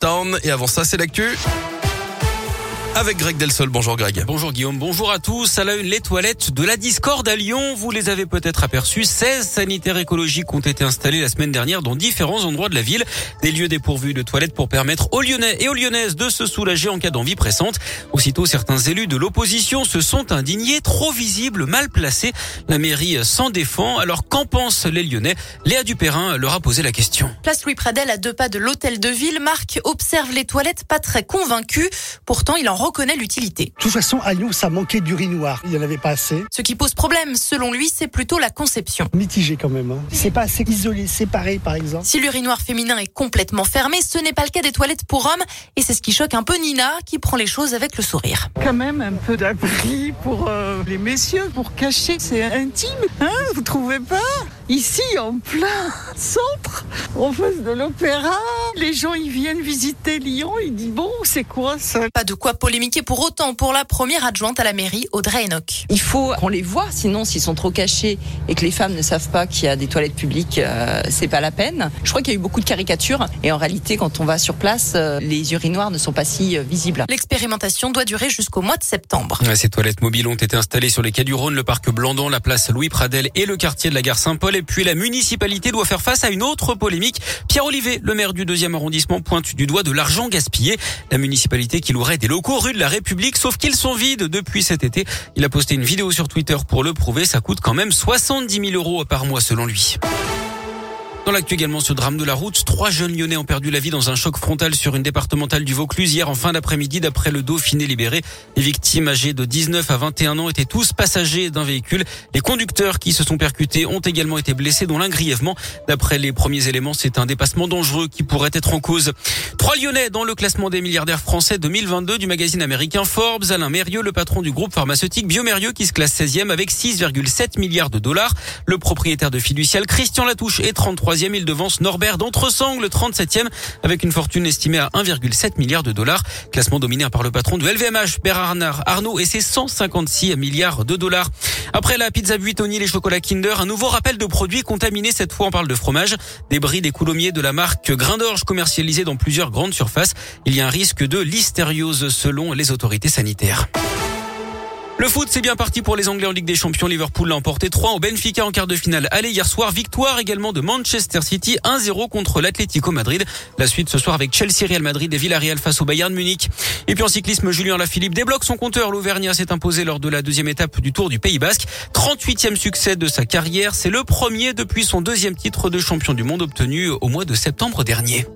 Town. Et avant ça, c'est l'actu avec Greg Delsol. Bonjour Greg. Bonjour Guillaume, bonjour à tous. À la une, les toilettes de la discorde à Lyon. Vous les avez peut-être aperçues. 16 sanitaires écologiques ont été installés la semaine dernière dans différents endroits de la ville. Des lieux dépourvus de toilettes pour permettre aux Lyonnais et aux Lyonnaises de se soulager en cas d'envie pressante. Aussitôt, certains élus de l'opposition se sont indignés, trop visibles, mal placés. La mairie s'en défend. Alors qu'en pensent les Lyonnais? Léa Dupérin leur a posé la question. Place Louis Pradel à deux pas de l'hôtel de ville. Marc observe les toilettes pas très convaincu. Pourtant, il en reconnaît l'utilité. De toute façon, à Lyon, ça manquait d'urinoir. Il n'y en avait pas assez. Ce qui pose problème, selon lui, c'est plutôt la conception. Mitigé quand même. Hein. C'est pas assez isolé, séparé par exemple. Si l'urinoir féminin est complètement fermé, ce n'est pas le cas des toilettes pour hommes. Et c'est ce qui choque un peu Nina, qui prend les choses avec le sourire. Quand même un peu d'abri pour euh, les messieurs, pour cacher. C'est intime, hein Vous trouvez pas? Ici, en plein centre, en face de l'opéra, les gens ils viennent visiter Lyon, ils disent bon, c'est quoi ça? Pas de quoi polémiquer pour autant pour la première adjointe à la mairie, Audrey Enoch. Il faut qu'on les voit, sinon s'ils sont trop cachés et que les femmes ne savent pas qu'il y a des toilettes publiques, euh, c'est pas la peine. Je crois qu'il y a eu beaucoup de caricatures et en réalité, quand on va sur place, euh, les urinoirs ne sont pas si euh, visibles. L'expérimentation doit durer jusqu'au mois de septembre. Ces toilettes mobiles ont été installées sur les quais du Rhône, le parc Blandon, la place Louis Pradel et le quartier de la gare Saint-Paul. Et puis la municipalité doit faire face à une autre polémique. Pierre Olivier, le maire du deuxième arrondissement, pointe du doigt de l'argent gaspillé. La municipalité qui louerait des locaux rue de la République, sauf qu'ils sont vides depuis cet été. Il a posté une vidéo sur Twitter pour le prouver. Ça coûte quand même 70 000 euros par mois selon lui. Dans l'actu également, ce drame de la route, trois jeunes lyonnais ont perdu la vie dans un choc frontal sur une départementale du Vaucluse hier en fin d'après-midi d'après le Dauphiné libéré. Les victimes âgées de 19 à 21 ans étaient tous passagers d'un véhicule. Les conducteurs qui se sont percutés ont également été blessés, dont l'un grièvement. D'après les premiers éléments, c'est un dépassement dangereux qui pourrait être en cause. Trois lyonnais dans le classement des milliardaires français 2022 du magazine américain Forbes. Alain Mérieux, le patron du groupe pharmaceutique Biomérieux qui se classe 16e avec 6,7 milliards de dollars. Le propriétaire de Fiducial, Christian Latouche, est 33 il devance Norbert d'Entresang, le 37e, avec une fortune estimée à 1,7 milliard de dollars. Classement dominé par le patron de LVMH, Bernard Arnault, et ses 156 milliards de dollars. Après la pizza Buitoni, les chocolats Kinder, un nouveau rappel de produits contaminés. Cette fois, on parle de fromage. Des bris des coulommiers de la marque Grain d'Orge dans plusieurs grandes surfaces. Il y a un risque de listériose selon les autorités sanitaires. Le foot, c'est bien parti pour les Anglais en Ligue des Champions. Liverpool l'a emporté 3 au Benfica en quart de finale. Allez, hier soir, victoire également de Manchester City 1-0 contre l'Atlético Madrid. La suite ce soir avec Chelsea, Real Madrid et Villarreal face au Bayern Munich. Et puis en cyclisme, Julien Lafilippe débloque son compteur. L'Auvergnat s'est imposé lors de la deuxième étape du Tour du Pays Basque. 38e succès de sa carrière. C'est le premier depuis son deuxième titre de champion du monde obtenu au mois de septembre dernier.